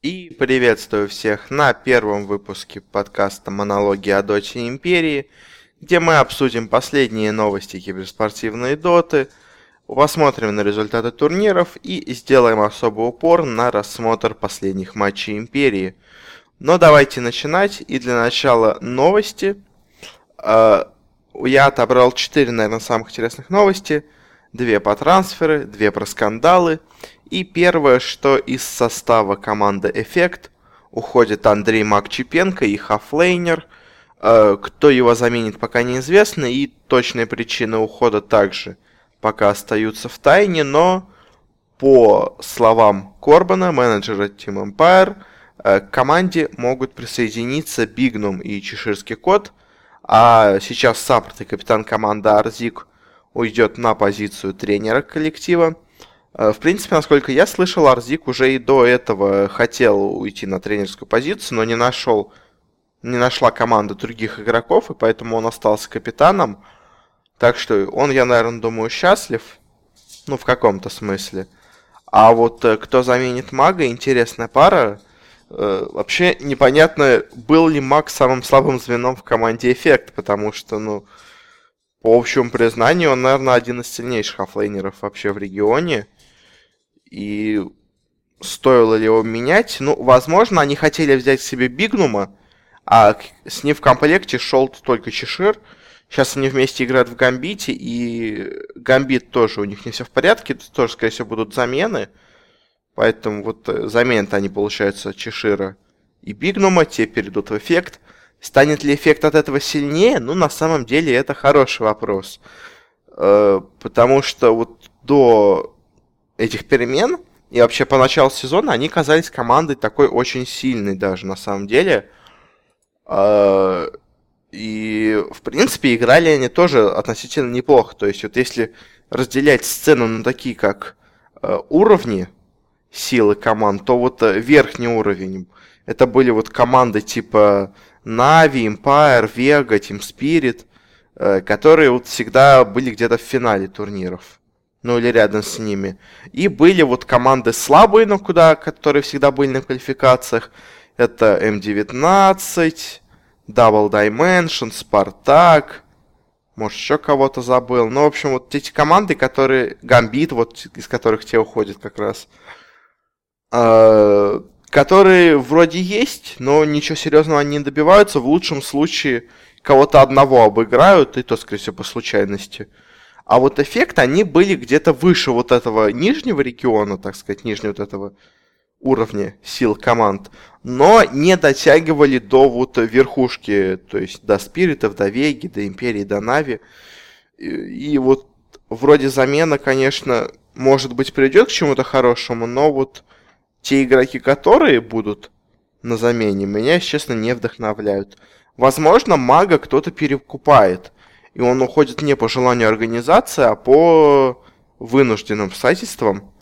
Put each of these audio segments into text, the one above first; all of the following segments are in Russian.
И приветствую всех на первом выпуске подкаста «Монологи о Доте Империи», где мы обсудим последние новости киберспортивной доты, посмотрим на результаты турниров и сделаем особый упор на рассмотр последних матчей Империи. Но давайте начинать, и для начала новости. А, я отобрал 4, наверное, самых интересных новости. Две по трансферы, две про скандалы – и первое, что из состава команды Эффект уходит Андрей Макчипенко и Хафлейнер. Э, кто его заменит, пока неизвестно, и точные причины ухода также пока остаются в тайне, но по словам Корбана, менеджера Team Empire, э, к команде могут присоединиться Бигнум и Чеширский Кот, а сейчас Саппорт и капитан команды Арзик уйдет на позицию тренера коллектива. Э, в принципе, насколько я слышал, Арзик уже и до этого хотел уйти на тренерскую позицию, но не нашел, не нашла команда других игроков, и поэтому он остался капитаном. Так что он, я, наверное, думаю, счастлив. Ну, в каком-то смысле. А вот э, кто заменит мага, интересная пара. Э, вообще непонятно, был ли маг самым слабым звеном в команде Эффект, потому что, ну, по общему признанию, он, наверное, один из сильнейших оффлейнеров вообще в регионе. И стоило ли его менять? Ну, возможно, они хотели взять себе Бигнума, а с ним в комплекте шел только Чешир. Сейчас они вместе играют в Гамбите, и Гамбит тоже у них не все в порядке, тоже, скорее всего, будут замены. Поэтому вот э, заменят они, получается, Чешира и Бигнума, те перейдут в эффект. Станет ли эффект от этого сильнее? Ну, на самом деле, это хороший вопрос. Э, потому что вот до этих перемен, и вообще по началу сезона они казались командой такой очень сильной даже на самом деле. А, и, в принципе, играли они тоже относительно неплохо. То есть, вот если разделять сцену на такие, как а, уровни силы команд, то вот э, верхний уровень, это были вот команды типа Na'Vi, Empire, Vega, Team Spirit, э, которые вот всегда были где-то в финале турниров ну или рядом с ними. И были вот команды слабые, но куда, которые всегда были на квалификациях. Это М19, Double Dimension, Спартак, может еще кого-то забыл. Ну, в общем, вот эти команды, которые... Гамбит, вот из которых те уходят как раз. Которые вроде есть, но ничего серьезного они не добиваются. В лучшем случае кого-то одного обыграют, и то, скорее всего, по случайности. А вот эффект, они были где-то выше вот этого нижнего региона, так сказать, нижнего вот этого уровня сил команд, но не дотягивали до вот верхушки, то есть до Спиритов, до Веги, до Империи, до Нави. И, и вот вроде замена, конечно, может быть, придет к чему-то хорошему, но вот те игроки, которые будут на замене, меня, честно, не вдохновляют. Возможно, мага кто-то перекупает – и он уходит не по желанию организации, а по вынужденным обстоятельствам.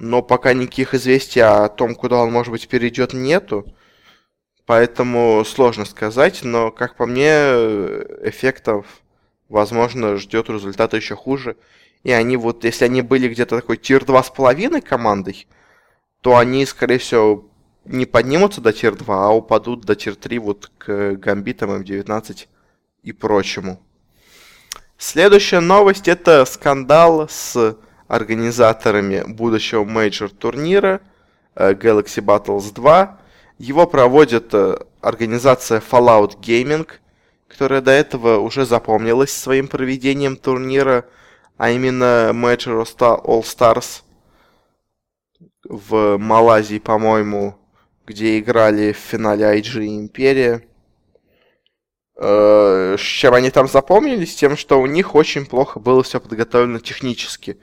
Но пока никаких известий о том, куда он, может быть, перейдет, нету. Поэтому сложно сказать, но, как по мне, эффектов, возможно, ждет результата еще хуже. И они вот, если они были где-то такой tier 2,5 командой, то они, скорее всего, не поднимутся до tier 2, а упадут до tier 3 вот к гамбитам М19 и прочему. Следующая новость это скандал с организаторами будущего мейджор турнира э, Galaxy Battles 2. Его проводит э, организация Fallout Gaming, которая до этого уже запомнилась своим проведением турнира, а именно Major All Stars в Малайзии, по-моему, где играли в финале IG Империя. Э, с чем они там запомнились? Тем, что у них очень плохо было все подготовлено технически.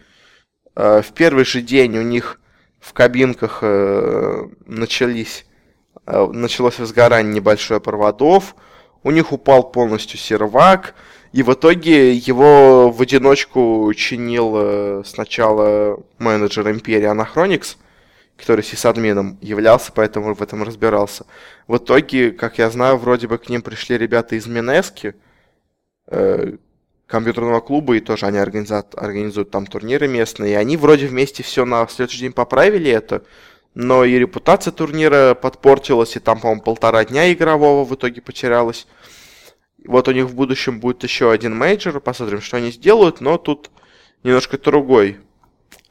Э, в первый же день у них в кабинках э, начались, началось возгорание небольшое проводов, у них упал полностью сервак, и в итоге его в одиночку чинил сначала менеджер Империи Anachronix, который сисадмином являлся, поэтому в этом разбирался. В итоге, как я знаю, вроде бы к ним пришли ребята из Минески, э, компьютерного клуба, и тоже они организуют, организуют там турниры местные, и они вроде вместе все на следующий день поправили это, но и репутация турнира подпортилась, и там, по-моему, полтора дня игрового в итоге потерялось. Вот у них в будущем будет еще один мейджор, посмотрим, что они сделают, но тут немножко другой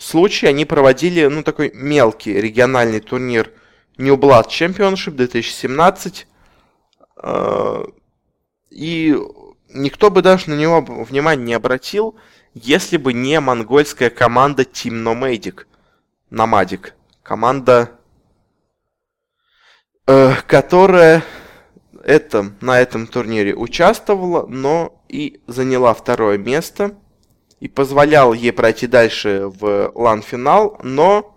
случай. Они проводили, ну, такой мелкий региональный турнир New Blood Championship 2017, э, и никто бы даже на него внимания не обратил, если бы не монгольская команда Team Nomadic. Nomadic. Команда, э, которая это, на этом турнире участвовала, но и заняла второе место. И позволял ей пройти дальше в лан-финал, но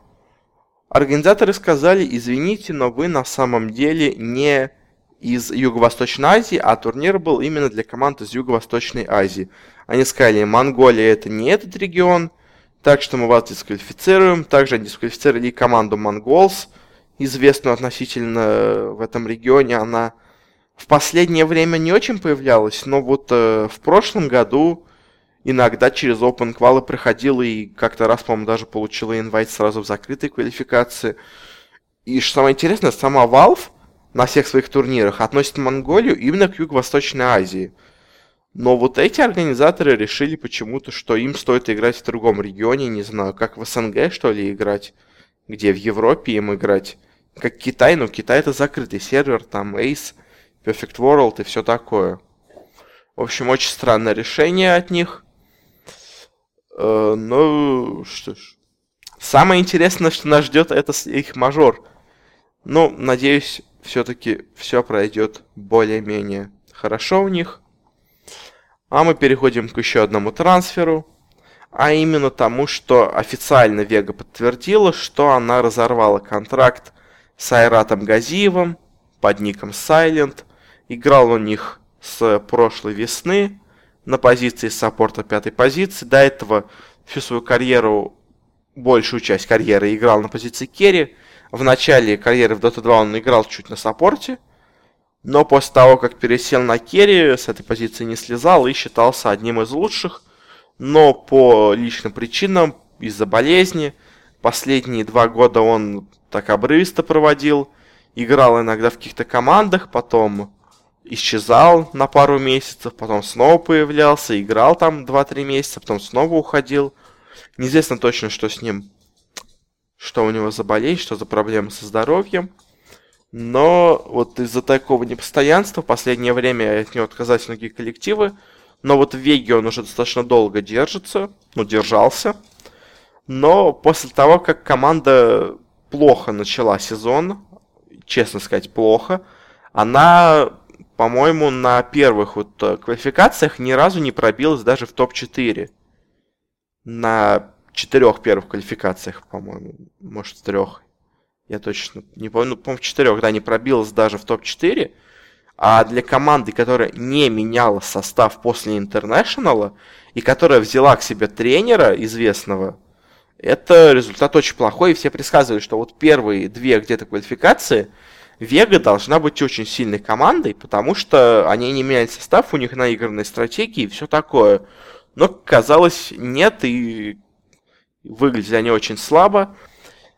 организаторы сказали, извините, но вы на самом деле не из Юго-Восточной Азии, а турнир был именно для команд из Юго-Восточной Азии. Они сказали, Монголия это не этот регион, так что мы вас дисквалифицируем. Также они дисквалифицировали команду Монголс, известную относительно в этом регионе. Она в последнее время не очень появлялась, но вот э, в прошлом году иногда через Open Qual проходила и как-то раз, по-моему, даже получила инвайт сразу в закрытой квалификации. И что самое интересное, сама Valve на всех своих турнирах относит Монголию именно к Юго-Восточной Азии. Но вот эти организаторы решили почему-то, что им стоит играть в другом регионе, не знаю, как в СНГ, что ли, играть, где в Европе им играть. Как Китай, но Китай это закрытый сервер, там Ace, Perfect World и все такое. В общем, очень странное решение от них. Э, ну, что ж. Самое интересное, что нас ждет, это их мажор. Ну, надеюсь, все-таки все пройдет более-менее хорошо у них. А мы переходим к еще одному трансферу. А именно тому, что официально Вега подтвердила, что она разорвала контракт с Айратом Газиевым под ником Silent. Играл у них с прошлой весны на позиции саппорта пятой позиции. До этого всю свою карьеру, большую часть карьеры играл на позиции керри. В начале карьеры в Dota 2 он играл чуть на саппорте, но после того, как пересел на керри, с этой позиции не слезал и считался одним из лучших. Но по личным причинам, из-за болезни, последние два года он так обрывисто проводил. Играл иногда в каких-то командах, потом исчезал на пару месяцев, потом снова появлялся, играл там 2-3 месяца, потом снова уходил. Неизвестно точно, что с ним что у него за болезнь, что за проблемы со здоровьем. Но вот из-за такого непостоянства в последнее время от него отказались многие коллективы. Но вот в Веге он уже достаточно долго держится, ну, держался. Но после того, как команда плохо начала сезон, честно сказать, плохо, она, по-моему, на первых вот э, квалификациях ни разу не пробилась даже в топ-4. На четырех первых квалификациях, по-моему, может, трех. Я точно не помню, ну, по-моему, в четырех, да, не пробилась даже в топ-4. А для команды, которая не меняла состав после Интернешнала и которая взяла к себе тренера известного, это результат очень плохой. И все предсказывали, что вот первые две где-то квалификации Вега должна быть очень сильной командой, потому что они не меняют состав, у них наигранные стратегии и все такое. Но казалось, нет, и выглядели они очень слабо,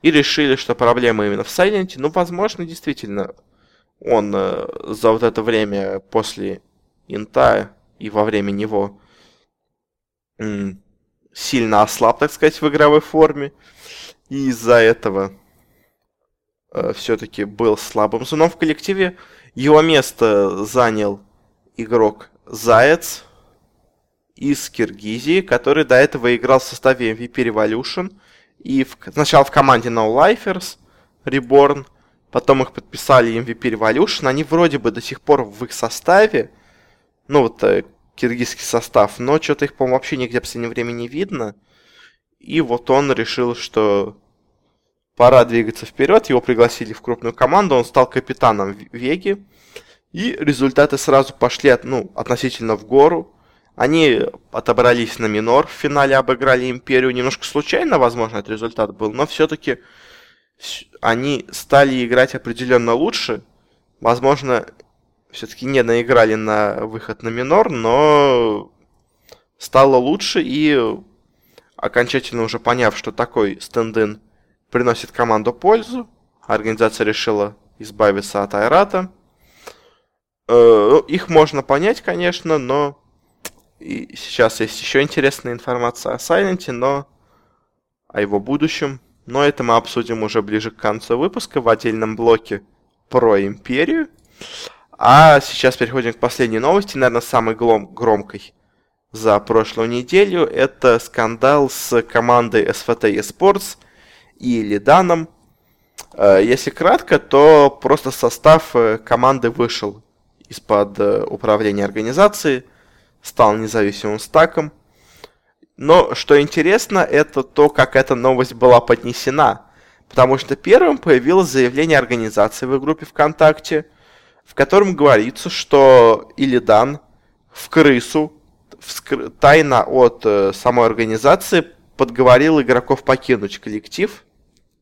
и решили, что проблема именно в Сайленте. Ну, возможно, действительно, он э, за вот это время после Инта и во время него сильно ослаб, так сказать, в игровой форме. И из-за этого э, все-таки был слабым звеном в коллективе. Его место занял игрок Заяц, из Киргизии, который до этого играл в составе MVP Revolution. И в, сначала в команде No Lifers Reborn, потом их подписали MVP Revolution. Они вроде бы до сих пор в их составе, ну вот э, киргизский состав, но что-то их, по-моему, вообще нигде в последнее время не видно. И вот он решил, что пора двигаться вперед. Его пригласили в крупную команду, он стал капитаном Веги. И результаты сразу пошли от, ну, относительно в гору. Они отобрались на минор, в финале обыграли Империю. Немножко случайно, возможно, этот результат был, но все-таки они стали играть определенно лучше. Возможно, все-таки не наиграли на выход на минор, но стало лучше и окончательно уже поняв, что такой стендин приносит команду пользу, организация решила избавиться от Айрата. Э, ну, их можно понять, конечно, но и сейчас есть еще интересная информация о Сайленте, но о его будущем. Но это мы обсудим уже ближе к концу выпуска в отдельном блоке про Империю. А сейчас переходим к последней новости, наверное, самой громкой за прошлую неделю. Это скандал с командой SVT Esports и Лиданом. Э, если кратко, то просто состав э, команды вышел из-под э, управления организации, стал независимым стаком. Но что интересно, это то, как эта новость была поднесена. Потому что первым появилось заявление организации в группе ВКонтакте, в котором говорится, что Илидан в крысу тайно от самой организации подговорил игроков покинуть коллектив,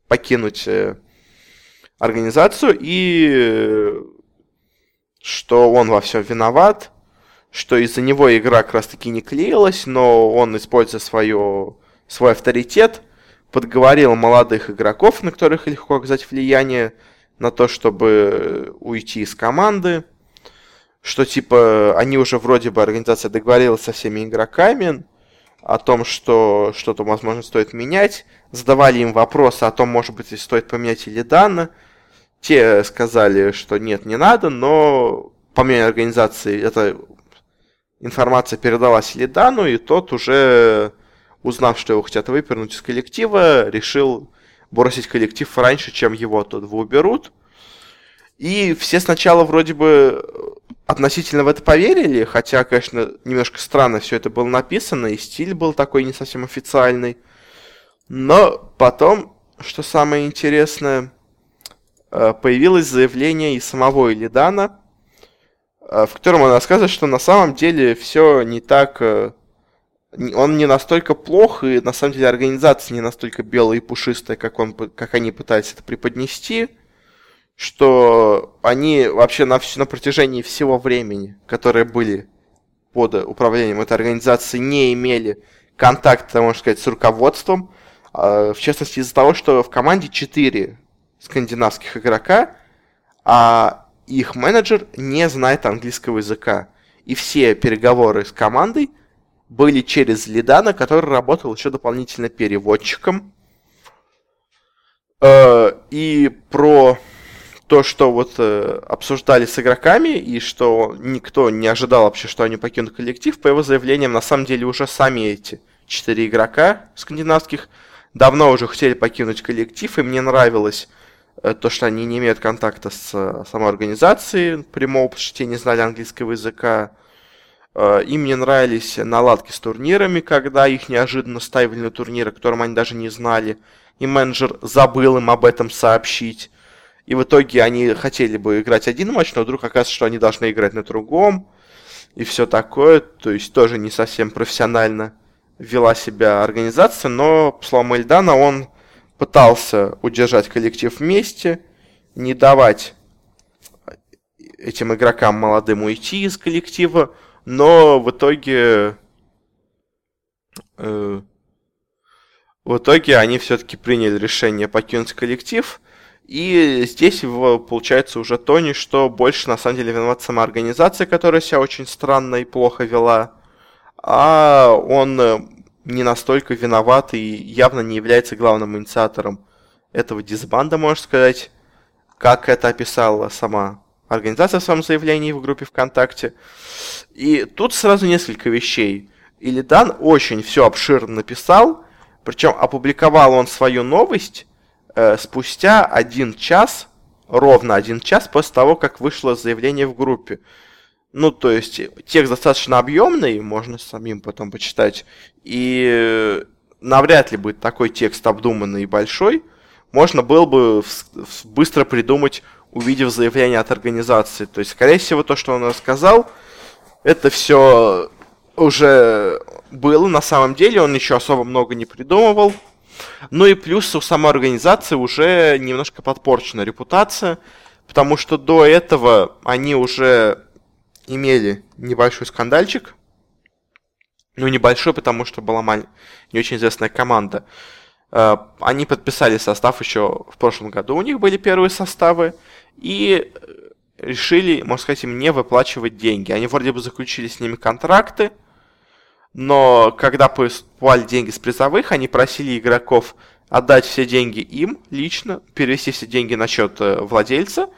покинуть э, организацию и э, что он во всем виноват, что из-за него игра как раз таки не клеилась, но он, используя свое, свой авторитет, подговорил молодых игроков, на которых легко оказать влияние, на то, чтобы уйти из команды, что типа они уже вроде бы организация договорилась со всеми игроками о том, что что-то, возможно, стоит менять, задавали им вопросы о том, может быть, стоит поменять или данные. Те сказали, что нет, не надо, но по мнению организации эта информация передалась Лидану, и тот уже, узнав, что его хотят выпернуть из коллектива, решил бросить коллектив раньше, чем его оттуда уберут. И все сначала вроде бы относительно в это поверили, хотя, конечно, немножко странно все это было написано, и стиль был такой не совсем официальный. Но потом, что самое интересное, э, появилось заявление из самого Илидана, э, в котором он рассказывает, что на самом деле все не так... Э, он не настолько плох, и на самом деле организация не настолько белая и пушистая, как, он, как они пытались это преподнести что они вообще на, на протяжении всего времени, которые были под управлением этой организации, не имели контакта, можно сказать, с руководством. А, в частности, из-за того, что в команде 4 скандинавских игрока, а их менеджер не знает английского языка. И все переговоры с командой были через Лидана, который работал еще дополнительно переводчиком. Э, и про то, что вот э, обсуждали с игроками, и что никто не ожидал вообще, что они покинут коллектив, по его заявлениям, на самом деле уже сами эти четыре игрока скандинавских давно уже хотели покинуть коллектив, и мне нравилось э, то, что они не имеют контакта с э, самой организацией прямого, потому что те не знали английского языка. Э, им не нравились наладки с турнирами, когда их неожиданно ставили на турниры, о котором они даже не знали, и менеджер забыл им об этом сообщить. И в итоге они хотели бы играть один матч, но вдруг оказывается, что они должны играть на другом. И все такое. То есть тоже не совсем профессионально вела себя организация. Но, по словам Эльдана, он пытался удержать коллектив вместе, не давать этим игрокам молодым уйти из коллектива, но в итоге э, в итоге они все-таки приняли решение покинуть коллектив. И здесь получается уже Тони, что больше на самом деле виноват сама организация, которая себя очень странно и плохо вела, а он э, не настолько виноват и явно не является главным инициатором этого дисбанда, можно сказать, как это описала сама организация в своем заявлении в группе ВКонтакте. И тут сразу несколько вещей. Илидан очень все обширно написал, причем опубликовал он свою новость э, спустя один час, ровно один час после того, как вышло заявление в группе. Ну, то есть, текст достаточно объемный, можно самим потом почитать. И навряд ли будет такой текст обдуманный и большой. Можно было бы быстро придумать, увидев заявление от организации. То есть, скорее всего, то, что он рассказал, это все уже было на самом деле. Он еще особо много не придумывал. Ну и плюс у самой организации уже немножко подпорчена репутация, потому что до этого они уже имели небольшой скандальчик. Ну, небольшой, потому что была маль... не очень известная команда. Э, они подписали состав еще в прошлом году, у них были первые составы, и решили, можно сказать, им не выплачивать деньги. Они вроде бы заключили с ними контракты, но когда поступали деньги с призовых, они просили игроков отдать все деньги им лично, перевести все деньги на счет э, владельца,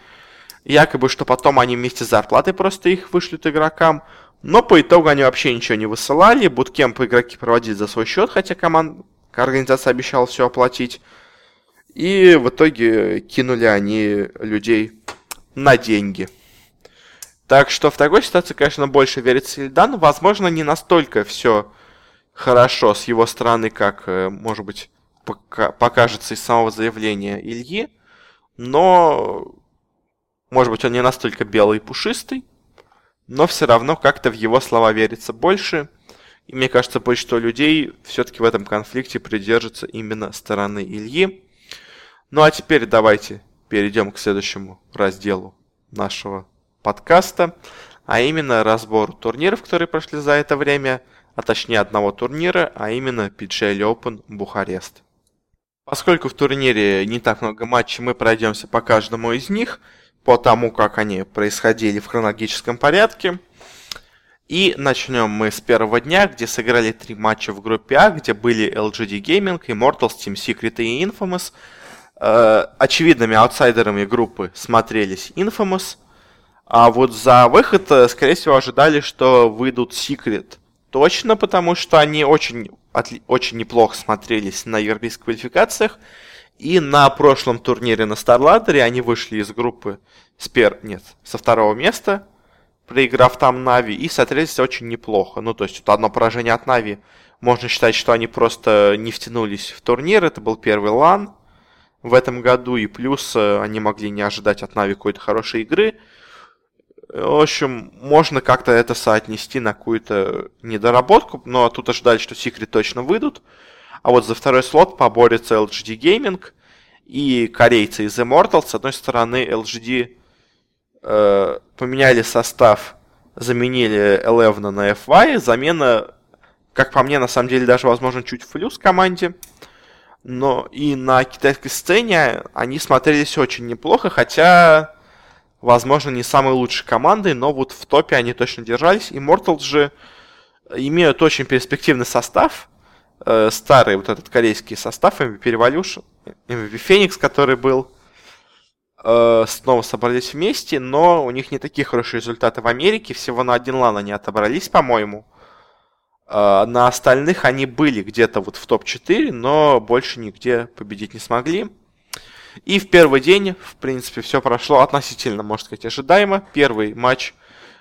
якобы, что потом они вместе с зарплатой просто их вышлют игрокам, но по итогу они вообще ничего не высылали, буткемп игроки проводили за свой счет, хотя команда, организация обещала все оплатить, и в итоге кинули они людей на деньги. Так что в такой ситуации, конечно, больше верится Ильдан. Возможно, не настолько все хорошо с его стороны, как, э, может быть, покажется из самого заявления Ильи, но, может быть, он не настолько белый и пушистый, но все равно как-то в его слова верится больше, и мне кажется, большинство людей все-таки в этом конфликте придержится именно стороны Ильи. Ну а теперь давайте перейдем к следующему разделу нашего подкаста, а именно разбор турниров, которые прошли за это время, а точнее одного турнира, а именно PGL Open Бухарест. Поскольку в турнире не так много матчей, мы пройдемся по каждому из них, по тому, как они происходили в хронологическом порядке. И начнем мы с первого дня, где сыграли три матча в группе А, где были LGD Gaming, Immortals, Team Secret и Infamous. Э, очевидными аутсайдерами группы смотрелись Infamous. А вот за выход, э, скорее всего, ожидали, что выйдут Secret. Точно, потому что они очень отли- очень неплохо смотрелись на европейских квалификациях. И на прошлом турнире на StarLadder они вышли из группы с пер... Нет, со второго места, проиграв там Нави, и смотрелись очень неплохо. Ну, то есть, вот одно поражение от Нави, можно считать, что они просто не втянулись в турнир. Это был первый LAN в этом году, и плюс э, они могли не ожидать от Нави какой-то хорошей игры. В общем, можно как-то это соотнести на какую-то недоработку, но тут ожидали, что Секрет точно выйдут. А вот за второй слот поборется LGD Gaming и корейцы из Immortal. С одной стороны, LGD э, поменяли состав, заменили Элевна на FY. Замена, как по мне, на самом деле, даже, возможно, чуть в плюс команде. Но и на китайской сцене они смотрелись очень неплохо, хотя возможно, не самой лучшей командой, но вот в топе они точно держались. Immortals же имеют очень перспективный состав. Э, старый вот этот корейский состав, MVP Revolution, MVP Phoenix, который был. Э, снова собрались вместе, но у них не такие хорошие результаты в Америке. Всего на один лан они отобрались, по-моему. Э, на остальных они были где-то вот в топ-4, но больше нигде победить не смогли. И в первый день, в принципе, все прошло относительно, можно сказать, ожидаемо. Первый матч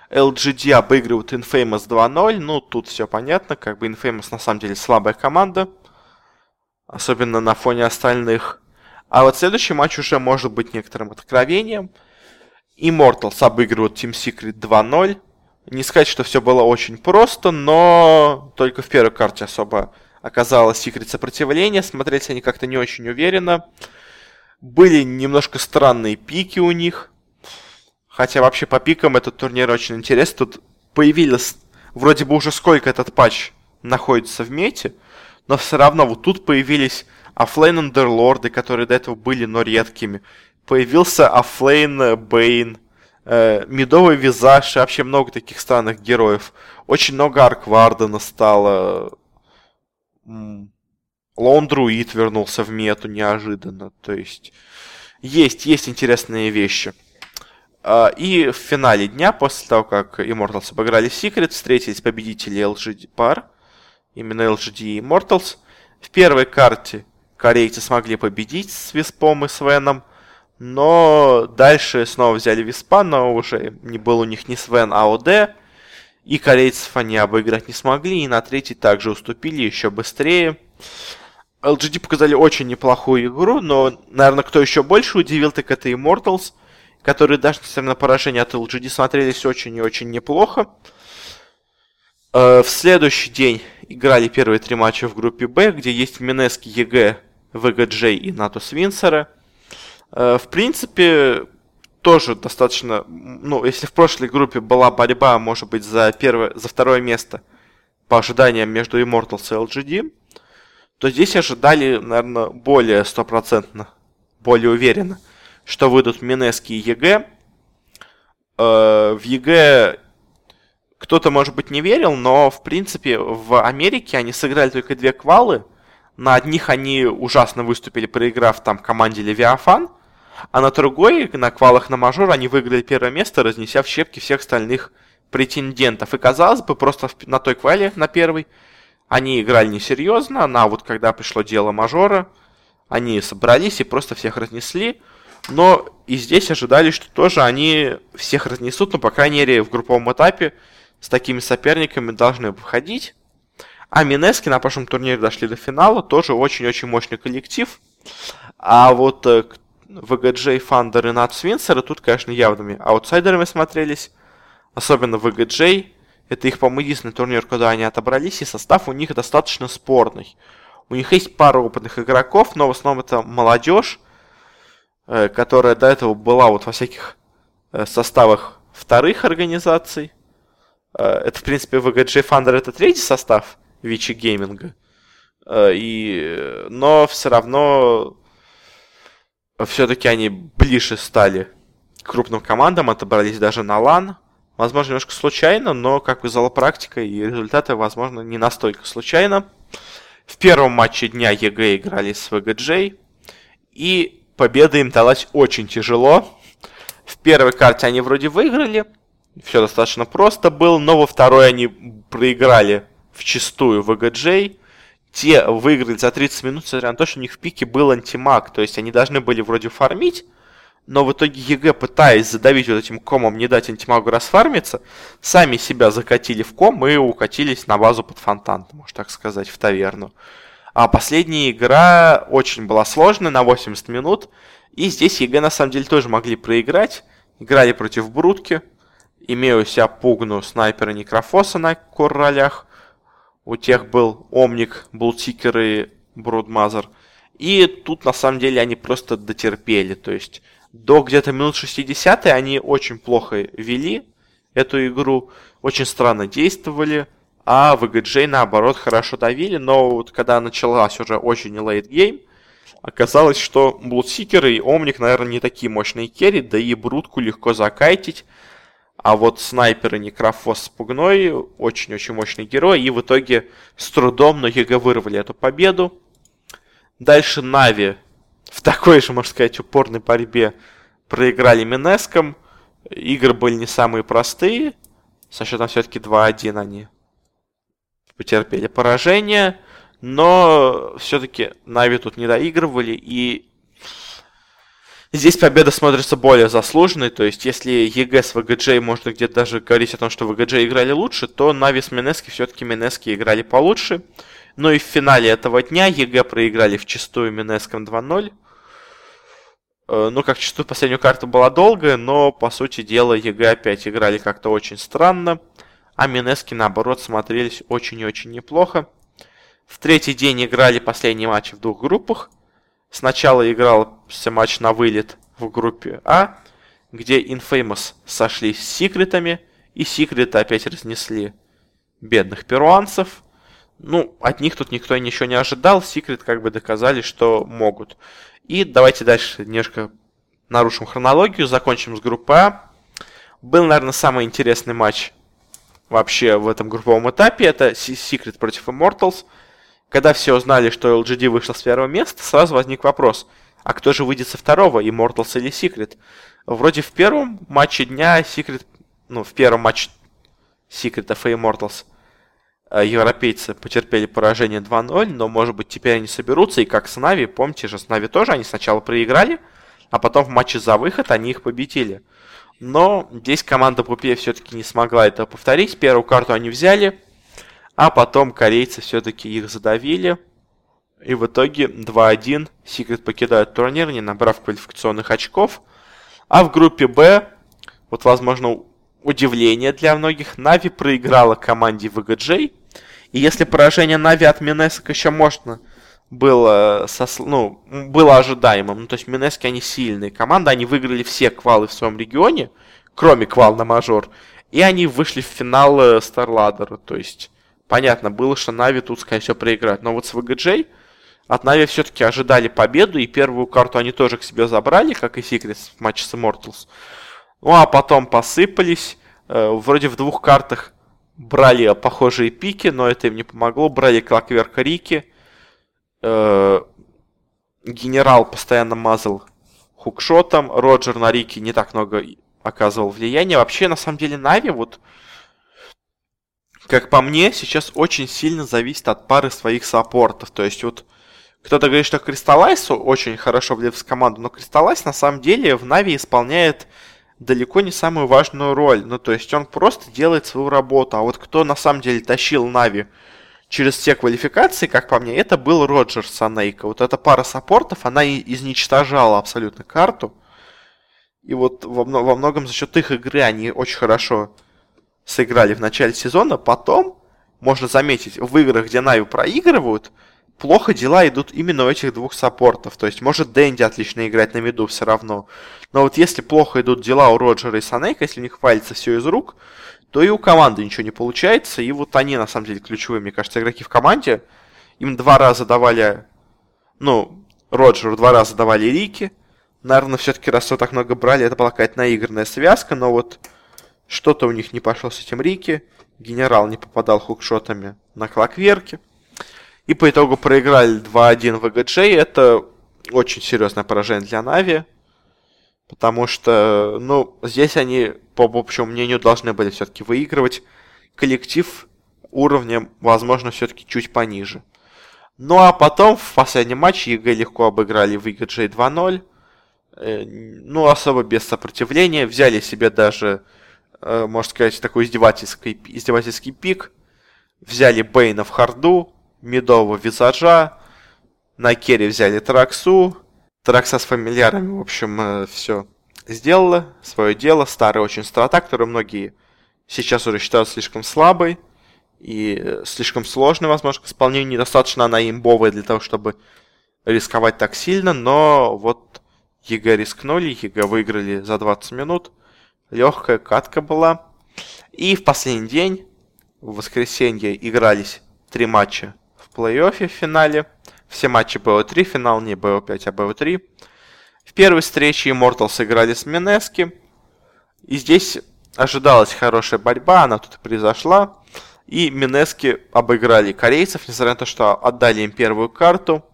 LGD обыгрывают Infamous 2-0. Ну, тут все понятно, как бы Infamous на самом деле слабая команда. Особенно на фоне остальных. А вот следующий матч уже может быть некоторым откровением. Immortals обыгрывают Team Secret 2-0. Не сказать, что все было очень просто, но только в первой карте особо оказалось Secret сопротивление. Смотреть они как-то не очень уверенно. Были немножко странные пики у них. Хотя вообще по пикам этот турнир очень интересный. Тут появилось вроде бы уже сколько этот патч находится в мете, но все равно вот тут появились offlane андерлорды, которые до этого были, но редкими. Появился offlane Бейн, э, мидовый Визаж, и вообще много таких странных героев. Очень много Арквардена стало. Друид вернулся в мету неожиданно. То есть есть, есть интересные вещи. А, и в финале дня, после того, как Immortals обыграли Secret, встретились победители LGD пар. Именно LGD и Immortals. В первой карте корейцы смогли победить с Виспом и Свеном. Но дальше снова взяли Виспа, но уже не был у них ни Свен, а ОД. И корейцев они обыграть не смогли. И на третий также уступили еще быстрее. LGD показали очень неплохую игру, но, наверное, кто еще больше удивил, так это Immortals, которые даже, несмотря на поражение от LGD, смотрелись очень и очень неплохо. Э, в следующий день играли первые три матча в группе Б, где есть Mineski, EG, VGJ и Natus Vincere. Э, в принципе, тоже достаточно... Ну, если в прошлой группе была борьба, может быть, за, первое, за второе место по ожиданиям между Immortals и LGD, то здесь ожидали, наверное, более стопроцентно, более уверенно, что выйдут Mineski и EG. В EG кто-то, может быть, не верил, но, в принципе, в Америке они сыграли только две квалы. На одних они ужасно выступили, проиграв там команде Левиафан, а на другой, на квалах на мажор, они выиграли первое место, разнеся в щепки всех остальных претендентов. И казалось бы, просто на той квале, на первой, они играли несерьезно, а вот когда пришло дело мажора, они собрались и просто всех разнесли. Но и здесь ожидали, что тоже они всех разнесут, но, по крайней мере, в групповом этапе с такими соперниками должны выходить. А Минески на прошлом турнире дошли до финала, тоже очень-очень мощный коллектив. А вот э, VGJ, Фандер и Натс Винсеры тут, конечно, явными аутсайдерами смотрелись. Особенно VGJ. Это их, по-моему, единственный турнир, куда они отобрались, и состав у них достаточно спорный. У них есть пара опытных игроков, но в основном это молодежь, э, которая до этого была вот во всяких э, составах вторых организаций. Э, это, в принципе, VGJ Thunder это третий состав Вичи Гейминга. И... Но все равно все-таки они ближе стали к крупным командам, отобрались даже на лан. Возможно, немножко случайно, но, как показала практика, и результаты, возможно, не настолько случайно. В первом матче дня EG играли с VGJ, и победа им далась очень тяжело. В первой карте они вроде выиграли, все достаточно просто было, но во второй они проиграли в чистую VGJ. Те выиграли за 30 минут, несмотря на то, что у них в пике был антимаг, то есть они должны были вроде фармить, но в итоге EG, пытаясь задавить вот этим комом, не дать антимагу расфармиться, сами себя закатили в ком и укатились на базу под фонтан, можно так сказать, в таверну. А последняя игра очень была сложная, на 80 минут, и здесь EG на самом деле тоже могли проиграть. Играли против Брудки, имея у себя Пугну, снайпера Некрофоса на core-ролях. У тех был Омник, Бладсикер и Брудмазер. И тут на самом деле они просто дотерпели, то есть до где-то минут 60 они очень плохо вели эту игру, очень странно действовали, а VGJ наоборот хорошо давили, но вот когда началась уже очень late game, оказалось, что Bloodseeker и Омник, наверное, не такие мощные керри, да и Брутку легко закайтить, а вот снайпер и Некрофос с Пугной очень-очень мощный герой, и в итоге с трудом, но EG вырвали эту победу. Дальше Нави в такой же, можно сказать, упорной борьбе проиграли Минеском. Игры были не самые простые. Со счетом все-таки 2-1 они потерпели поражение. Но все-таки Нави тут не доигрывали. И здесь победа смотрится более заслуженной. То есть, если EG с VGJ можно где-то даже говорить о том, что VGJ играли лучше, то Нави с Минески все-таки Минески играли получше. Ну и в финале этого дня EG проиграли в чистую Минеском 2-0. Э, ну, как чувствую, последнюю карту была долгая, но, по сути дела, EG опять играли как-то очень странно, а Минески, наоборот, смотрелись очень и очень неплохо. В третий день играли последний матч в двух группах. Сначала игрался матч на вылет в группе А, где Infamous сошлись с секретами, и секреты опять разнесли бедных перуанцев. Ну, от них тут никто ничего не ожидал, секрет как бы доказали, что могут. И давайте дальше немножко нарушим хронологию, закончим с группой А. Был, наверное, самый интересный матч вообще в этом групповом этапе. Это Secret против Immortals. Когда все узнали, что LGD вышла с первого места, сразу возник вопрос, а кто же выйдет со второго, Immortals или Secret? Вроде в первом матче дня Secret, ну, в первом матче Secret и Immortals европейцы потерпели поражение 2-0, но, может быть, теперь они соберутся, и как с Нави, помните же, с Нави тоже они сначала проиграли, а потом в матче за выход они их победили. Но здесь команда Пупе все-таки не смогла это повторить. Первую карту они взяли, а потом корейцы все-таки их задавили. И в итоге 2-1 Секрет покидает турнир, не набрав квалификационных очков. А в группе Б, вот возможно удивление для многих, Нави проиграла команде VGJ. И если поражение Нави от Минесок еще можно было, со, ну, было ожидаемым, ну, то есть Минески, они сильные команды, они выиграли все квалы в своем регионе, кроме квал на мажор, и они вышли в финал Старладера, то есть понятно было, что Нави тут, скорее всего, проиграют. Но вот с VGJ От Нави все-таки ожидали победу, и первую карту они тоже к себе забрали, как и Secrets в матче с Immortals. Ну а потом посыпались. Э, вроде в двух картах брали похожие пики, но это им не помогло. Брали Клокверка Рики. Э, генерал постоянно мазал хукшотом. Роджер на Рики не так много оказывал влияния. Вообще, на самом деле, Нави, вот, как по мне, сейчас очень сильно зависит от пары своих саппортов. То есть, вот, кто-то говорит, что Кристаллайс очень хорошо влияет в команду, но Кристаллайс на самом деле в Нави исполняет далеко не самую важную роль. Ну, то есть он просто делает свою работу. А вот кто на самом деле тащил Нави через все квалификации, как по мне, это был Роджер Санейка. Вот эта пара саппортов, она и изничтожала абсолютно карту. И вот во, во многом за счет их игры они очень хорошо сыграли в начале сезона. Потом, можно заметить, в играх, где Нави проигрывают, плохо дела идут именно у этих двух саппортов. То есть, может Дэнди отлично играть на виду все равно. Но вот если плохо идут дела у Роджера и Санейка, если у них валится все из рук, то и у команды ничего не получается. И вот они, на самом деле, ключевые, мне кажется, игроки в команде. Им два раза давали, ну, Роджеру два раза давали Рики. Наверное, все-таки раз все так много брали, это была какая-то наигранная связка, но вот что-то у них не пошло с этим Рики. Генерал не попадал хукшотами на клакверке. И по итогу проиграли 2-1 в ЭГДЖ. Это очень серьезное поражение для Нави. Потому что, ну, здесь они, по общему мнению, должны были все-таки выигрывать. Коллектив уровнем, возможно, все-таки чуть пониже. Ну а потом в последнем матче EG легко обыграли VGJ 2-0. Э, ну, особо без сопротивления. Взяли себе даже, э, можно сказать, такой издевательский, издевательский пик. Взяли Бейна в харду мидового визажа. На керри взяли Траксу. Тракса с фамильярами, в общем, э, все сделала свое дело. Старая очень страта, которую многие сейчас уже считают слишком слабой и э, слишком сложной, возможно, к исполнению. Недостаточно она имбовая для того, чтобы рисковать так сильно, но вот EG рискнули, EG выиграли за 20 минут. Легкая катка была. И в последний день, в воскресенье, игрались три матча плей-оффе в финале. Все матчи BO3, финал не BO5, а BO3. В первой встрече Immortals сыграли с Минески. И здесь ожидалась хорошая борьба, она тут и произошла. И Минески обыграли корейцев, несмотря на то, что отдали им первую карту.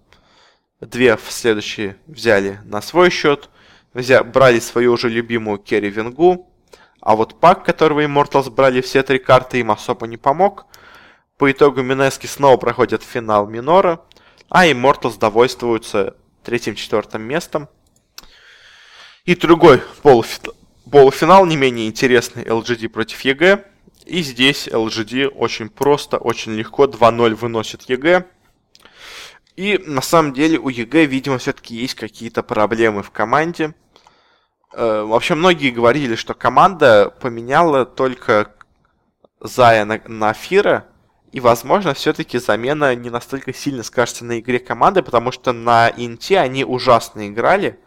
Две в следующие взяли на свой счет. Взя, брали свою уже любимую Керри Вингу. А вот пак, которого Immortals брали все три карты, им особо не помог. По итогу Минески снова проходят финал минора, а Immortals довольствуются третьим-четвертым местом. И другой полуфинал, полуфинал не менее интересный LGD против EG. И здесь LGD очень просто, очень легко 2-0 выносит EG. И на самом деле у EG, видимо, все-таки есть какие-то проблемы в команде. Э, вообще многие говорили, что команда поменяла только Зая на, на Фира, и, возможно, все-таки замена не настолько сильно скажется на игре команды, потому что на Инте они ужасно играли.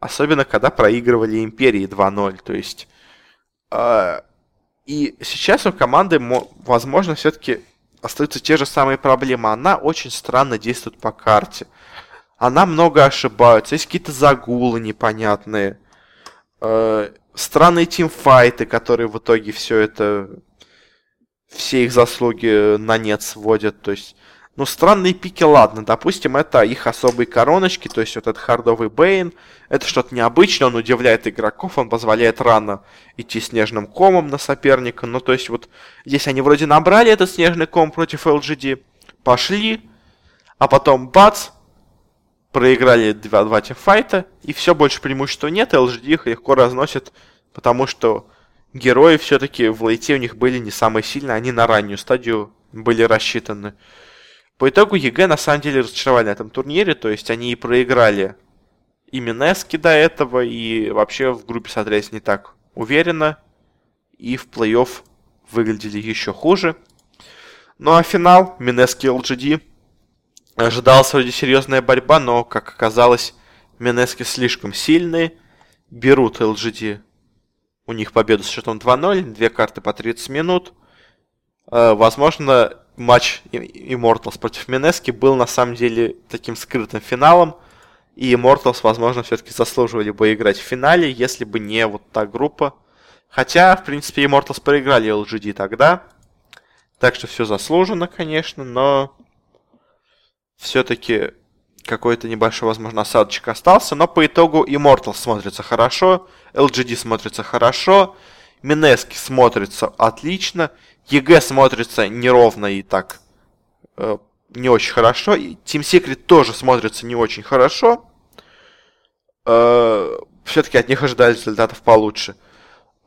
Особенно, когда проигрывали Империи 2-0. То есть... Э, и сейчас у команды, возможно, все-таки остаются те же самые проблемы. Она очень странно действует по карте. Она много ошибается. Есть какие-то загулы непонятные. Э, странные тимфайты, которые в итоге все это все их заслуги на нет сводят. То есть, ну, странные пики, ладно, допустим, это их особые короночки, то есть вот этот хардовый Бейн, это что-то необычное, он удивляет игроков, он позволяет рано идти снежным комом на соперника, ну, то есть вот здесь они вроде набрали этот снежный ком против LGD, пошли, а потом бац, проиграли два-два тимфайта, и все, больше преимущества нет, LGD их легко разносит, потому что герои все-таки в лейте у них были не самые сильные, они на раннюю стадию были рассчитаны. По итогу EG на самом деле разочаровали на этом турнире, то есть они и проиграли и Минески до этого, и вообще в группе смотрелись не так уверенно, и в плей-офф выглядели еще хуже. Ну а финал Минески LGD ожидалась вроде серьезная борьба, но, как оказалось, Минески слишком сильные, берут LGD у них победа с счетом 2-0, две карты по 30 минут. Э, возможно, матч Immortals против Минески был на самом деле таким скрытым финалом, и Immortals, возможно, все-таки заслуживали бы играть в финале, если бы не вот та группа. Хотя, в принципе, Immortals проиграли LGD тогда, так что все заслуженно, конечно, но все-таки какой-то небольшой, возможно, осадочек остался, но по итогу Immortals смотрится хорошо, LGD смотрится хорошо, Минески смотрится отлично, EG смотрится неровно и так э, не очень хорошо. И Team Secret тоже смотрится не очень хорошо. Э, все-таки от них ожидали результатов получше.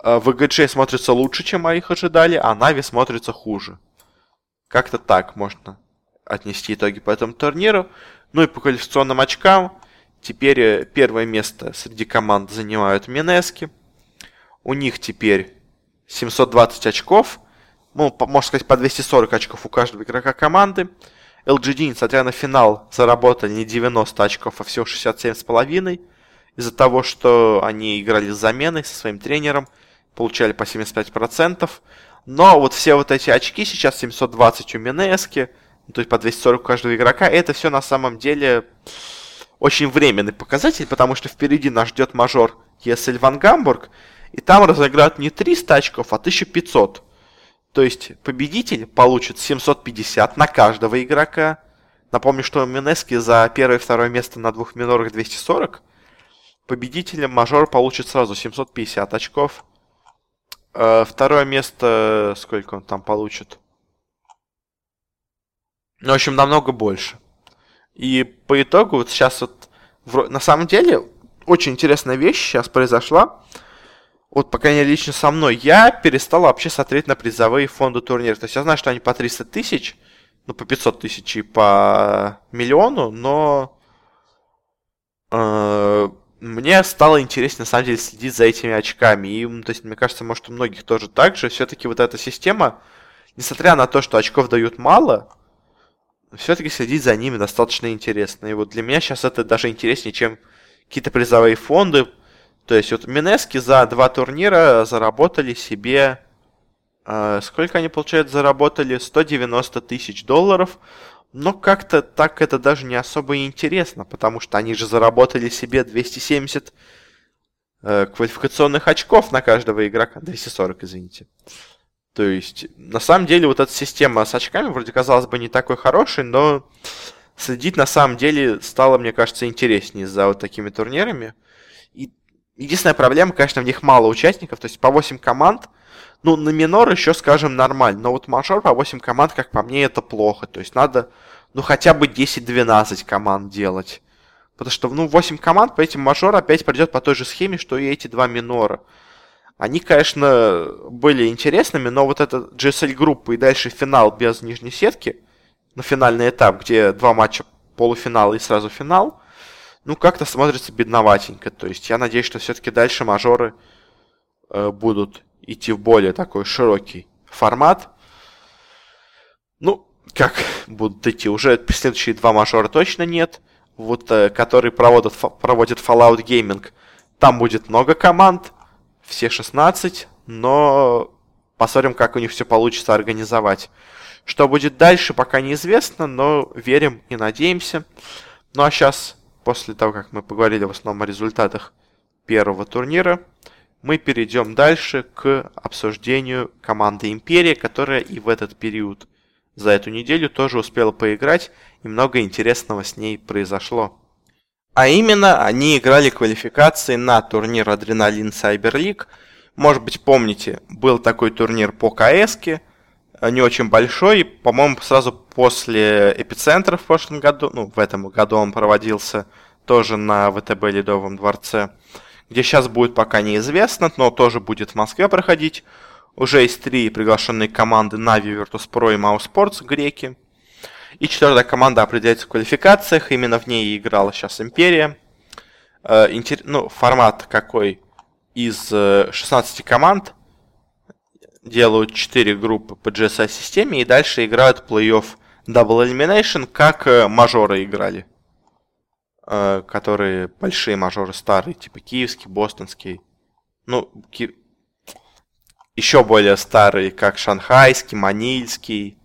Э, VGJ смотрится лучше, чем о их ожидали, а Нави смотрится хуже. Как-то так можно отнести итоги по этому турниру. Ну и по квалификационным очкам. Теперь э, первое место среди команд занимают Минески. У них теперь 720 очков ну, можно сказать, по 240 очков у каждого игрока команды. LGD, несмотря на финал, заработали не 90 очков, а всего 67,5. Из-за того, что они играли с заменой со своим тренером, получали по 75%. Но вот все вот эти очки, сейчас 720 у Минески, то есть по 240 у каждого игрока, это все на самом деле очень временный показатель, потому что впереди нас ждет мажор ESL Ван Гамбург, и там разыграют не 300 очков, а 1500. То есть победитель получит 750 на каждого игрока. Напомню, что Минески за первое и второе место на двух минорах 240. Победителем мажор получит сразу 750 очков. Э, второе место, сколько он там получит? Ну, в общем, намного больше. И по итогу, вот сейчас вот, на самом деле, очень интересная вещь сейчас произошла вот, по крайней мере, лично со мной, я перестал вообще смотреть на призовые фонды турнира. То есть я знаю, что они по 300 тысяч, ну, по 500 тысяч и по миллиону, но э, мне стало интереснее, на самом деле, следить за этими очками. И, то есть, мне кажется, может, у многих тоже так же. Все-таки вот эта система, несмотря на то, что очков дают мало, все-таки следить за ними достаточно интересно. И вот для меня сейчас это даже интереснее, чем какие-то призовые фонды, то есть вот Минески за два турнира заработали себе... Э, сколько они, получается, заработали? 190 тысяч долларов. Но как-то так это даже не особо интересно, потому что они же заработали себе 270 э, квалификационных очков на каждого игрока. 240, извините. То есть, на самом деле, вот эта система с очками вроде казалось бы не такой хорошей, но следить на самом деле стало, мне кажется, интереснее за вот такими турнирами. И Единственная проблема, конечно, в них мало участников, то есть по 8 команд. Ну, на минор еще, скажем, нормально. Но вот мажор по 8 команд, как по мне, это плохо. То есть надо, ну, хотя бы 10-12 команд делать. Потому что, ну, 8 команд по этим мажор опять придет по той же схеме, что и эти два минора. Они, конечно, были интересными, но вот эта GSL-группа и дальше финал без нижней сетки, ну, финальный этап, где два матча полуфинала и сразу финал – ну, как-то смотрится бедноватенько. То есть я надеюсь, что все-таки дальше мажоры э, будут идти в более такой широкий формат. Ну, как будут идти? Уже следующие два мажора точно нет. Вот, э, который проводит, проводит Fallout Gaming. Там будет много команд, все 16, но посмотрим, как у них все получится организовать. Что будет дальше, пока неизвестно, но верим и надеемся. Ну а сейчас после того, как мы поговорили в основном о результатах первого турнира, мы перейдем дальше к обсуждению команды Империя, которая и в этот период за эту неделю тоже успела поиграть, и много интересного с ней произошло. А именно, они играли квалификации на турнир Адреналин Cyber League. Может быть, помните, был такой турнир по КС, не очень большой. По-моему, сразу после эпицентра в прошлом году, ну, в этом году он проводился тоже на ВТБ Ледовом дворце, где сейчас будет пока неизвестно, но тоже будет в Москве проходить. Уже есть три приглашенные команды Navi, Virtus.pro и Mouse Sports, греки. И четвертая команда определяется в квалификациях, именно в ней играла сейчас Империя. Э, интер... Ну, формат какой? Из 16 э, команд делают 4 группы по GSI-системе и дальше играют плей-офф Double Elimination, как э, мажоры играли. Которые большие мажоры старые, типа киевский, бостонский. Ну, ки... еще более старые, как шанхайский, манильский,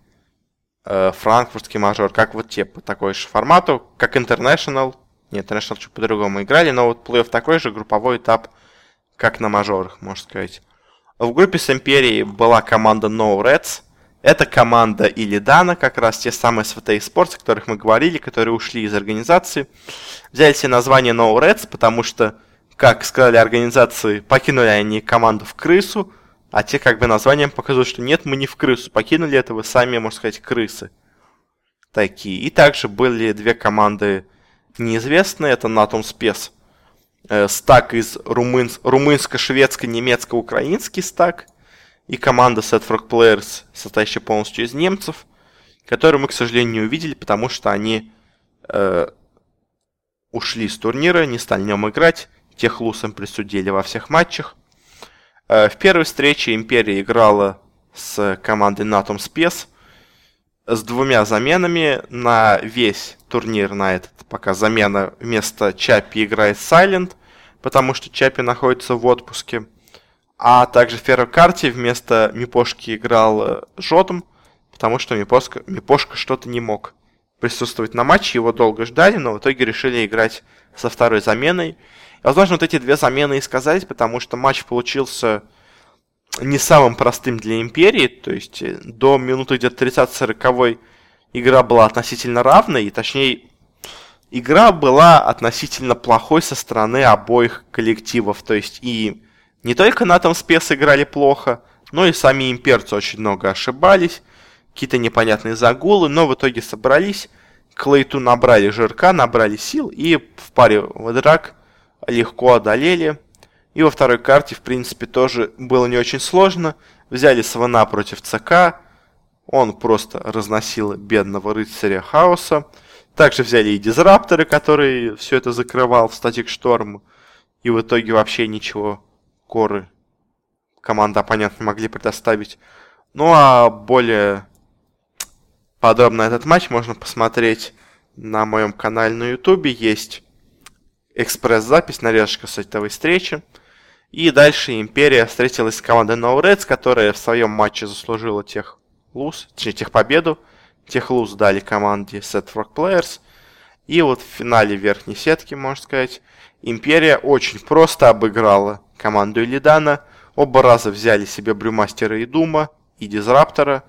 франкфуртский мажор, как вот те по такой же формату, как International. Нет, International чуть по-другому играли, но вот плей-офф такой же, групповой этап, как на мажорах, можно сказать. В группе с Империей была команда No Reds. Это команда Илидана, как раз те самые SVT Sports, о которых мы говорили, которые ушли из организации. Взяли себе название No Reds, потому что, как сказали организации, покинули они команду в крысу, а те как бы названием показывают, что нет, мы не в крысу, покинули это вы сами, можно сказать, крысы. Такие. И также были две команды неизвестные, это Natum Spes э, стак из румынс... румынско-шведско-немецко-украинский стак и команда Set Frog Players, состоящая полностью из немцев, которую мы, к сожалению, не увидели, потому что они э, ушли с турнира, не стали в нем играть, тех лусам присудили во всех матчах. Э, в первой встрече Империя играла с командой Natom Spes с двумя заменами на весь турнир на этот. Пока замена вместо Чапи играет Silent, потому что Чапи находится в отпуске. А также в первой карте вместо Мипошки играл э, Жотом, потому что Мипошка, Мипошка что-то не мог присутствовать на матче, его долго ждали, но в итоге решили играть со второй заменой. Возможно, вот эти две замены и сказались, потому что матч получился не самым простым для Империи, то есть э, до минуты где-то 30-40 игра была относительно равной, и точнее игра была относительно плохой со стороны обоих коллективов, то есть и не только на этом спец играли плохо, но и сами имперцы очень много ошибались, какие-то непонятные загулы, но в итоге собрались, Клейту набрали жирка, набрали сил и в паре в драк легко одолели. И во второй карте, в принципе, тоже было не очень сложно. Взяли Свана против ЦК. Он просто разносил бедного рыцаря хаоса. Также взяли и Дизрапторы, который все это закрывал в Статик Шторм. И в итоге вообще ничего коры команда оппонент не могли предоставить. Ну а более подробно этот матч можно посмотреть на моем канале на ютубе. Есть экспресс-запись, нарезка с этой встречи. И дальше Империя встретилась с командой No Reds, которая в своем матче заслужила тех луз, точнее тех победу. Тех луз дали команде Set Rock Players. И вот в финале верхней сетки, можно сказать, Империя очень просто обыграла команду Илидана. Оба раза взяли себе Брюмастера и Дума, и Дизраптора.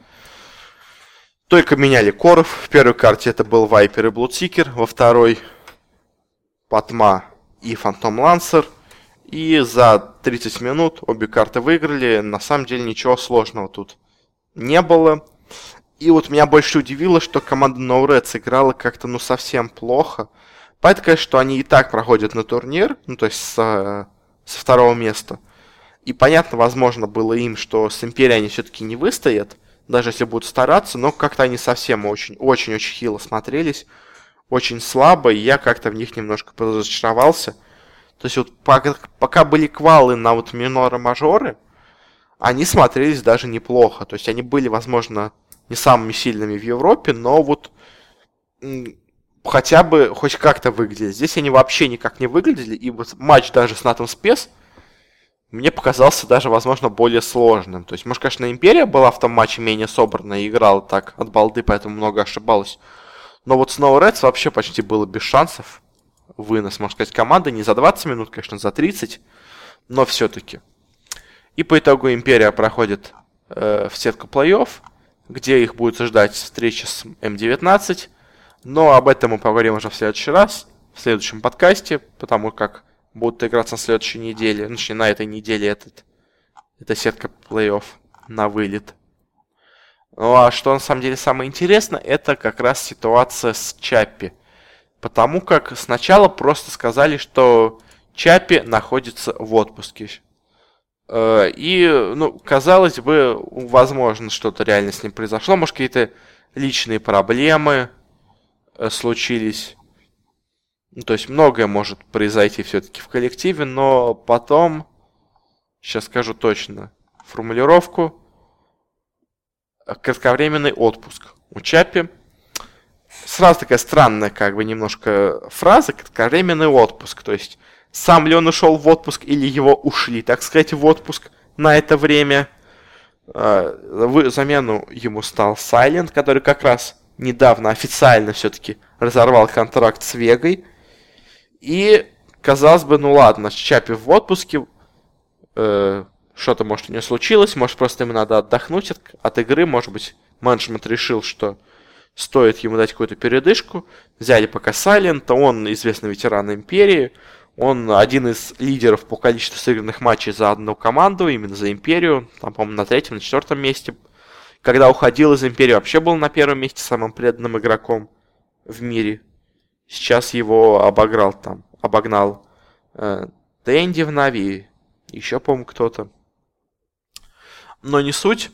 Только меняли коров. В первой карте это был Вайпер и Блудсикер. Во второй Патма и Фантом Лансер. И за 30 минут обе карты выиграли. На самом деле ничего сложного тут не было. И вот меня больше удивило, что команда No Red сыграла как-то ну совсем плохо. Понятно, конечно, что они и так проходят на турнир, ну то есть с, со второго места. И понятно, возможно, было им, что с Империей они все-таки не выстоят, даже если будут стараться, но как-то они совсем очень-очень-очень хило смотрелись, очень слабо, и я как-то в них немножко разочаровался. То есть вот пока, пока были квалы на вот миноры-мажоры, они смотрелись даже неплохо. То есть они были, возможно, не самыми сильными в Европе, но вот хотя бы хоть как-то выглядели. Здесь они вообще никак не выглядели, и вот матч даже с Натом Спес мне показался даже, возможно, более сложным. То есть, может, конечно, Империя была в том матче менее собранная и играла так от балды, поэтому много ошибалась. Но вот Snow Reds вообще почти было без шансов вынос, можно сказать, команды. Не за 20 минут, конечно, за 30, но все-таки. И по итогу Империя проходит э, в сетку плей-офф, где их будет ждать встреча с М19. Но об этом мы поговорим уже в следующий раз, в следующем подкасте, потому как будут играться на следующей неделе, точнее, на этой неделе этот, эта сетка плей-офф на вылет. Ну а что на самом деле самое интересное, это как раз ситуация с Чаппи. Потому как сначала просто сказали, что Чапи находится в отпуске. Э, и, ну, казалось бы, возможно, что-то реально с ним произошло. Может, какие-то личные проблемы э, случились. Ну, то есть многое может произойти все-таки в коллективе, но потом, сейчас скажу точно формулировку, кратковременный отпуск у Чапи – сразу такая странная, как бы, немножко фраза, кратковременный отпуск. То есть, сам ли он ушел в отпуск или его ушли, так сказать, в отпуск на это время. э, замену ему стал Сайлент, который как раз недавно официально все-таки разорвал контракт с Вегой. И, казалось бы, ну ладно, Чапи в отпуске, э, что-то, может, у него случилось, может, просто ему надо отдохнуть от, от игры, может быть, менеджмент решил, что стоит ему дать какую-то передышку. Взяли пока Сайлента, он известный ветеран Империи, он один из лидеров по количеству сыгранных матчей за одну команду, именно за Империю, там, по-моему, на третьем, на четвертом месте. Когда уходил из Империи, вообще был на первом месте самым преданным игроком в мире. Сейчас его обограл там, обогнал э, Дэнди в Нави, еще, по-моему, кто-то. Но не суть.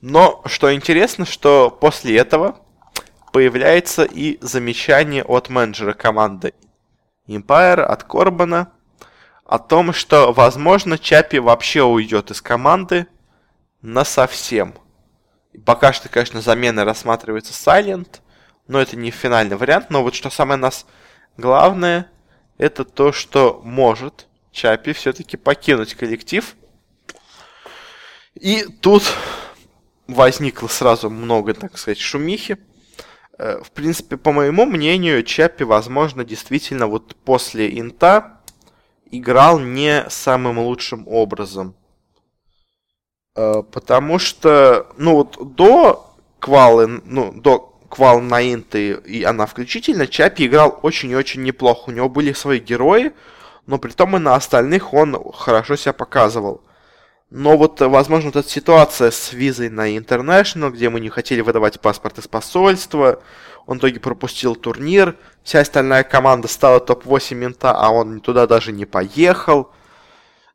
Но что интересно, что после этого появляется и замечание от менеджера команды Empire, от Корбана, о том, что, возможно, Чапи вообще уйдет из команды на совсем. Пока что, конечно, замена рассматривается Silent, но это не финальный вариант. Но вот что самое нас главное, это то, что может Чапи все-таки покинуть коллектив. И тут возникло сразу много, так сказать, шумихи. Э, в принципе, по моему мнению, Чапи, возможно, действительно вот после инта играл не самым лучшим образом. Э, потому что, ну вот до квалы, ну, до квал на инты и она включительно, Чапи играл очень и очень неплохо. У него были свои герои, но при том и на остальных он хорошо себя показывал. Но вот, возможно, вот эта ситуация с визой на International, где мы не хотели выдавать паспорт из посольства, он в итоге пропустил турнир, вся остальная команда стала топ-8 мента, а он туда даже не поехал.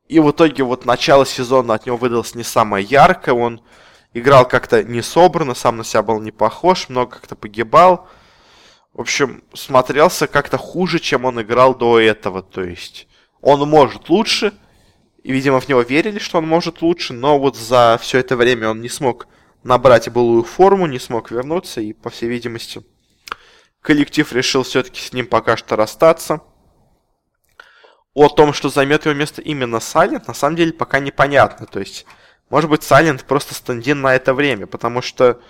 И в итоге вот начало сезона от него выдалось не самое яркое, он играл как-то не собрано, сам на себя был не похож, много как-то погибал. В общем, смотрелся как-то хуже, чем он играл до этого, то есть он может лучше, и, видимо, в него верили, что он может лучше, но вот за все это время он не смог набрать былую форму, не смог вернуться, и, по всей видимости, коллектив решил все-таки с ним пока что расстаться. О том, что займет его место именно Сайлент, на самом деле пока непонятно. То есть, может быть, Сайлент просто стендин на это время, потому что,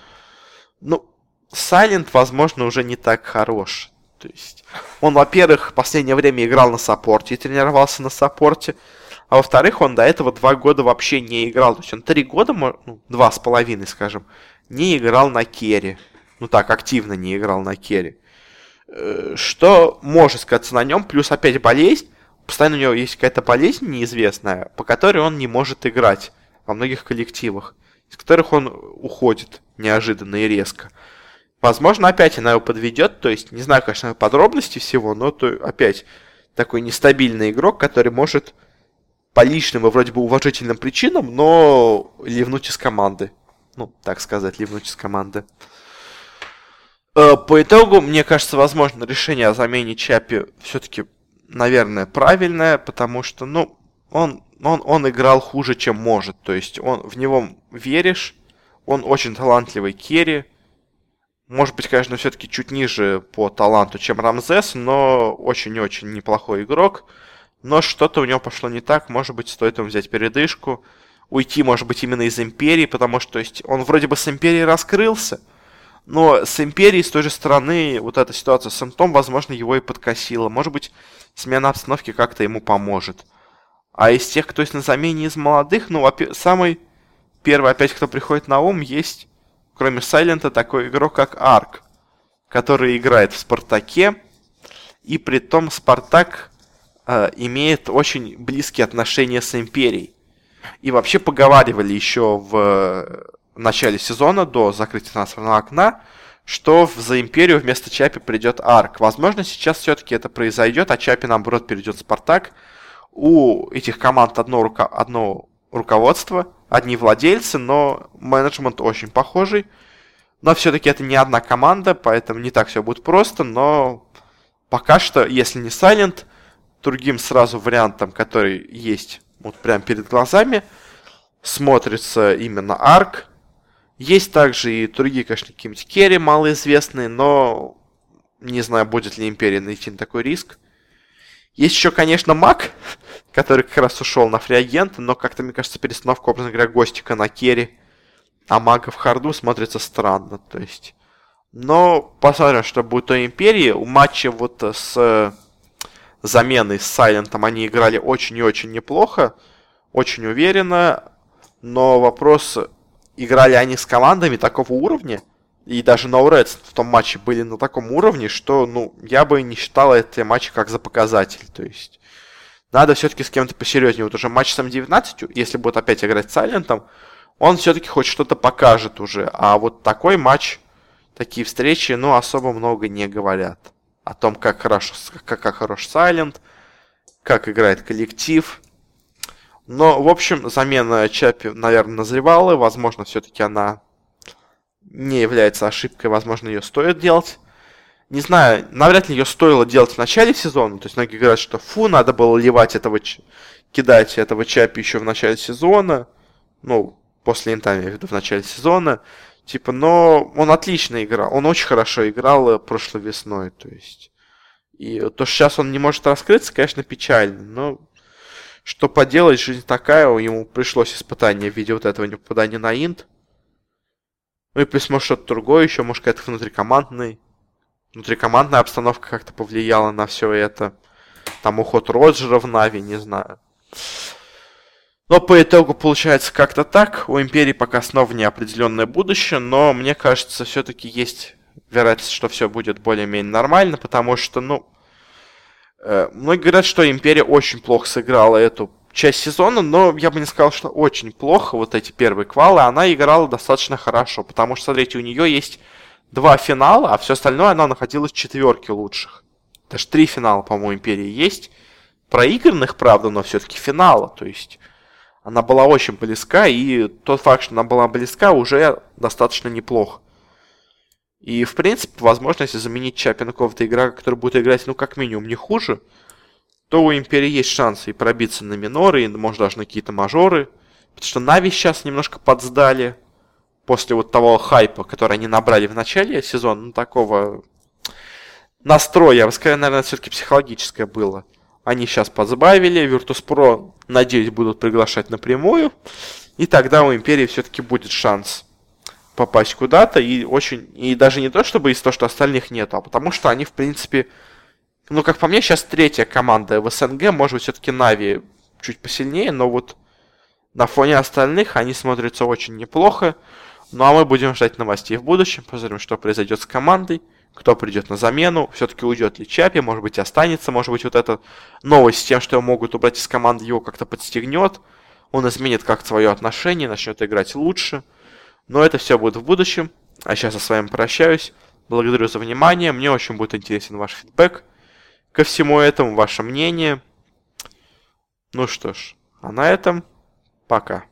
ну, Сайлент, возможно, уже не так хорош. То есть, он, во-первых, в последнее время играл на саппорте и тренировался на саппорте. А во-вторых, он до этого два года вообще не играл. То есть он три года, ну, два с половиной, скажем, не играл на керри. Ну так, активно не играл на керри. Э, что может сказаться на нем? Плюс опять болезнь. Постоянно у него есть какая-то болезнь неизвестная, по которой он не может играть во многих коллективах, из которых он уходит неожиданно и резко. Возможно, опять она его подведет, то есть, не знаю, конечно, подробности всего, но то опять такой нестабильный игрок, который может по личным и вроде бы уважительным причинам, но ливнуть из команды. Ну, так сказать, ливнуть из команды. Э, по итогу, мне кажется, возможно, решение о замене Чапи все-таки, наверное, правильное, потому что, ну, он, он, он играл хуже, чем может. То есть, он, в него веришь, он очень талантливый керри. Может быть, конечно, все-таки чуть ниже по таланту, чем Рамзес, но очень-очень неплохой игрок но что-то у него пошло не так, может быть, стоит ему взять передышку, уйти, может быть, именно из Империи, потому что, то есть, он вроде бы с Империей раскрылся, но с Империей, с той же стороны, вот эта ситуация с Интом, возможно, его и подкосила. Может быть, смена обстановки как-то ему поможет. А из тех, кто есть на замене из молодых, ну, самый первый опять, кто приходит на ум, есть, кроме Сайлента, такой игрок, как Арк, который играет в Спартаке, и при том Спартак э, имеет очень близкие отношения с Империей. И вообще поговаривали еще в начале сезона, до закрытия трансферного окна, что за Империю вместо Чапи придет Арк. Возможно, сейчас все-таки это произойдет, а Чапи, наоборот, перейдет в Спартак. У этих команд одно, руко... одно руководство, одни владельцы, но менеджмент очень похожий. Но все-таки это не одна команда, поэтому не так все будет просто, но пока что, если не Silent, другим сразу вариантом, который есть вот прямо перед глазами, смотрится именно арк. Есть также и другие, конечно, какие-нибудь керри малоизвестные, но не знаю, будет ли Империя идти на такой риск. Есть еще, конечно, Мак, который как раз ушел на фриагента, но как-то, мне кажется, перестановка, образно говоря, Гостика на керри, а Мага в харду смотрится странно, то есть. Но посмотрим, что будет у Империи. У матча вот с заменой с Сайлентом они играли очень и очень неплохо, очень уверенно. Но вопрос, играли они с командами такого уровня, и даже No Reds в том матче были на таком уровне, что, ну, я бы не считал эти матчи как за показатель. То есть, надо все-таки с кем-то посерьезнее. Вот уже матч с М19, если будет опять играть с Сайлентом, он все-таки хоть что-то покажет уже. А вот такой матч, такие встречи, ну, особо много не говорят. О том, как хорош, как, как хорош Сайлент, как играет коллектив. Но, в общем, замена Чапи, наверное, назревала. Возможно, все-таки она не является ошибкой. Возможно, ее стоит делать. Не знаю, навряд ли ее стоило делать в начале сезона. То есть многие говорят, что фу, надо было ливать этого, кидать этого Чапи еще в начале сезона. Ну, после инта, я в виду, в начале сезона. Типа, но он отлично играл. Он очень хорошо играл э, прошлой весной. То есть. И то, что сейчас он не может раскрыться, конечно, печально. Но что поделать, жизнь такая, ему пришлось испытание в виде вот этого непопадания на инт. Ну и плюс, может, что-то другое еще, может, какая-то внутрикомандная, внутрикомандная обстановка как-то повлияла на все это. Там уход Роджера в Нави, не знаю. Но по итогу получается как-то так. У Империи пока снова неопределенное будущее, но мне кажется, все-таки есть вероятность, что все будет более-менее нормально, потому что, ну, Э, многие говорят, что Империя очень плохо сыграла эту часть сезона, но я бы не сказал, что очень плохо, вот эти первые квалы, она играла достаточно хорошо, потому что, смотрите, у нее есть два финала, а все остальное она находилась в четверке лучших. Даже три финала, по-моему, Империи есть. Проигранных, правда, но все-таки финала, то есть она была очень близка, и тот факт, что она была близка, уже достаточно неплохо. И, в принципе, возможно, если заменить Чапи на какого-то игрока, который будет играть, ну, как минимум, не хуже, то у Империи есть шансы и пробиться на миноры, и, может, даже на какие-то мажоры. Потому что Нави сейчас немножко подсдали после вот того хайпа, который они набрали в начале сезона, ну, такого настроя, я бы сказал, наверное, все-таки психологическое было. Они сейчас подсбавили, Virtus.pro, надеюсь, будут приглашать напрямую, и тогда у Империи все-таки будет шанс попасть куда-то, и очень, и даже не то, чтобы из того, что остальных нет, а потому что они, в принципе, ну, как по мне, сейчас третья команда в СНГ, может быть, все-таки Нави чуть посильнее, но вот на фоне остальных они смотрятся очень неплохо. Ну, а мы будем ждать новостей в будущем, посмотрим, что произойдет с командой, кто придет на замену, все-таки уйдет ли Чапи, может быть, останется, может быть, вот эта новость с тем, что его могут убрать из команды, его как-то подстегнет, он изменит как свое отношение, начнет играть лучше. Но это все будет в будущем. А сейчас я с вами прощаюсь. Благодарю за внимание. Мне очень будет интересен ваш фидбэк. Ко всему этому ваше мнение. Ну что ж, а на этом пока.